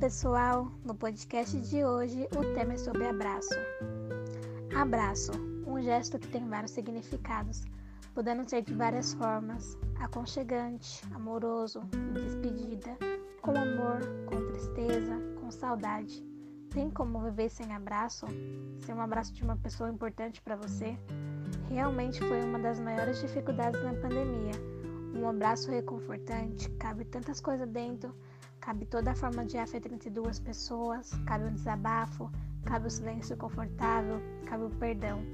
pessoal! No podcast de hoje o tema é sobre abraço. Abraço, um gesto que tem vários significados, podendo ser de várias formas: aconchegante, amoroso, despedida, com amor, com tristeza, com saudade. Tem como viver sem abraço? Sem um abraço de uma pessoa importante para você? Realmente foi uma das maiores dificuldades na pandemia. Um abraço reconfortante, cabe tantas coisas dentro Cabe toda a forma de afeto entre duas pessoas, cabe o desabafo, cabe o silêncio confortável, cabe o perdão.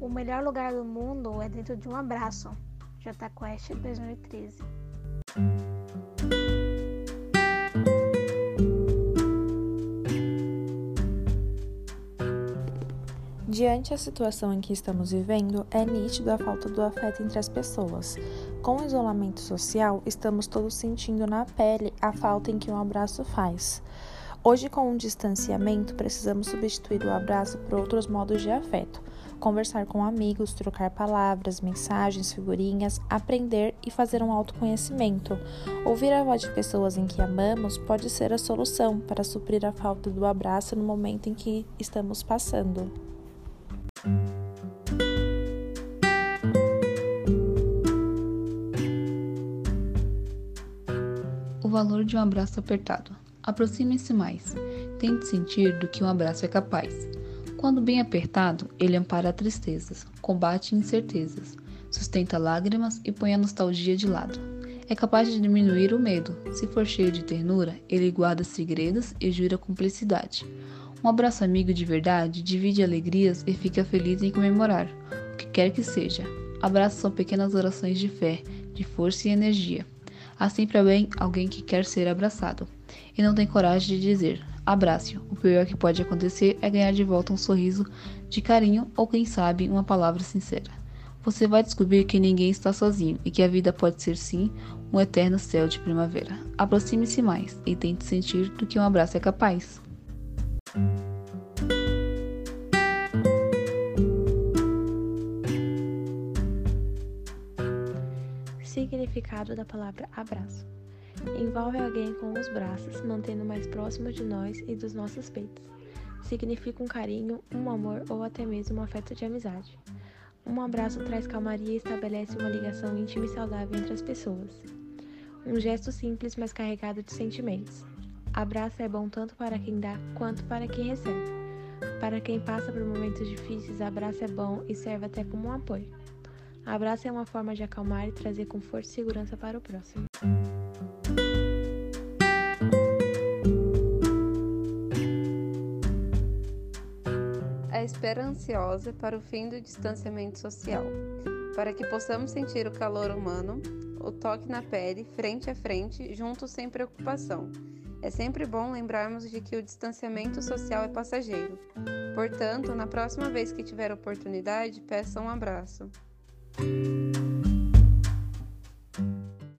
O melhor lugar do mundo é dentro de um abraço. J Quest 2013. Diante a situação em que estamos vivendo, é nítido a falta do afeto entre as pessoas. Com o isolamento social, estamos todos sentindo na pele a falta em que um abraço faz. Hoje, com o distanciamento, precisamos substituir o abraço por outros modos de afeto. Conversar com amigos, trocar palavras, mensagens, figurinhas, aprender e fazer um autoconhecimento. Ouvir a voz de pessoas em que amamos pode ser a solução para suprir a falta do abraço no momento em que estamos passando. O valor de um abraço apertado. Aproxime-se mais. Tente sentir do que um abraço é capaz. Quando bem apertado, ele ampara tristezas, combate incertezas, sustenta lágrimas e põe a nostalgia de lado. É capaz de diminuir o medo. Se for cheio de ternura, ele guarda segredos e jura cumplicidade. Um abraço amigo de verdade divide alegrias e fica feliz em comemorar, o que quer que seja. Abraços são pequenas orações de fé, de força e energia. Há sempre alguém, alguém que quer ser abraçado e não tem coragem de dizer abraço. O pior que pode acontecer é ganhar de volta um sorriso de carinho ou, quem sabe, uma palavra sincera. Você vai descobrir que ninguém está sozinho e que a vida pode ser sim um eterno céu de primavera. Aproxime-se mais e tente sentir do que um abraço é capaz. Significado da palavra abraço: envolve alguém com os braços, mantendo mais próximo de nós e dos nossos peitos. Significa um carinho, um amor ou até mesmo um afeto de amizade. Um abraço traz calmaria e estabelece uma ligação íntima e saudável entre as pessoas. Um gesto simples, mas carregado de sentimentos. Abraço é bom tanto para quem dá quanto para quem recebe. Para quem passa por momentos difíceis, abraço é bom e serve até como um apoio. Abraço é uma forma de acalmar e trazer conforto e segurança para o próximo. A espera ansiosa para o fim do distanciamento social, para que possamos sentir o calor humano, o toque na pele, frente a frente, juntos sem preocupação é sempre bom lembrarmos de que o distanciamento social é passageiro. Portanto, na próxima vez que tiver oportunidade, peça um abraço. Thank you.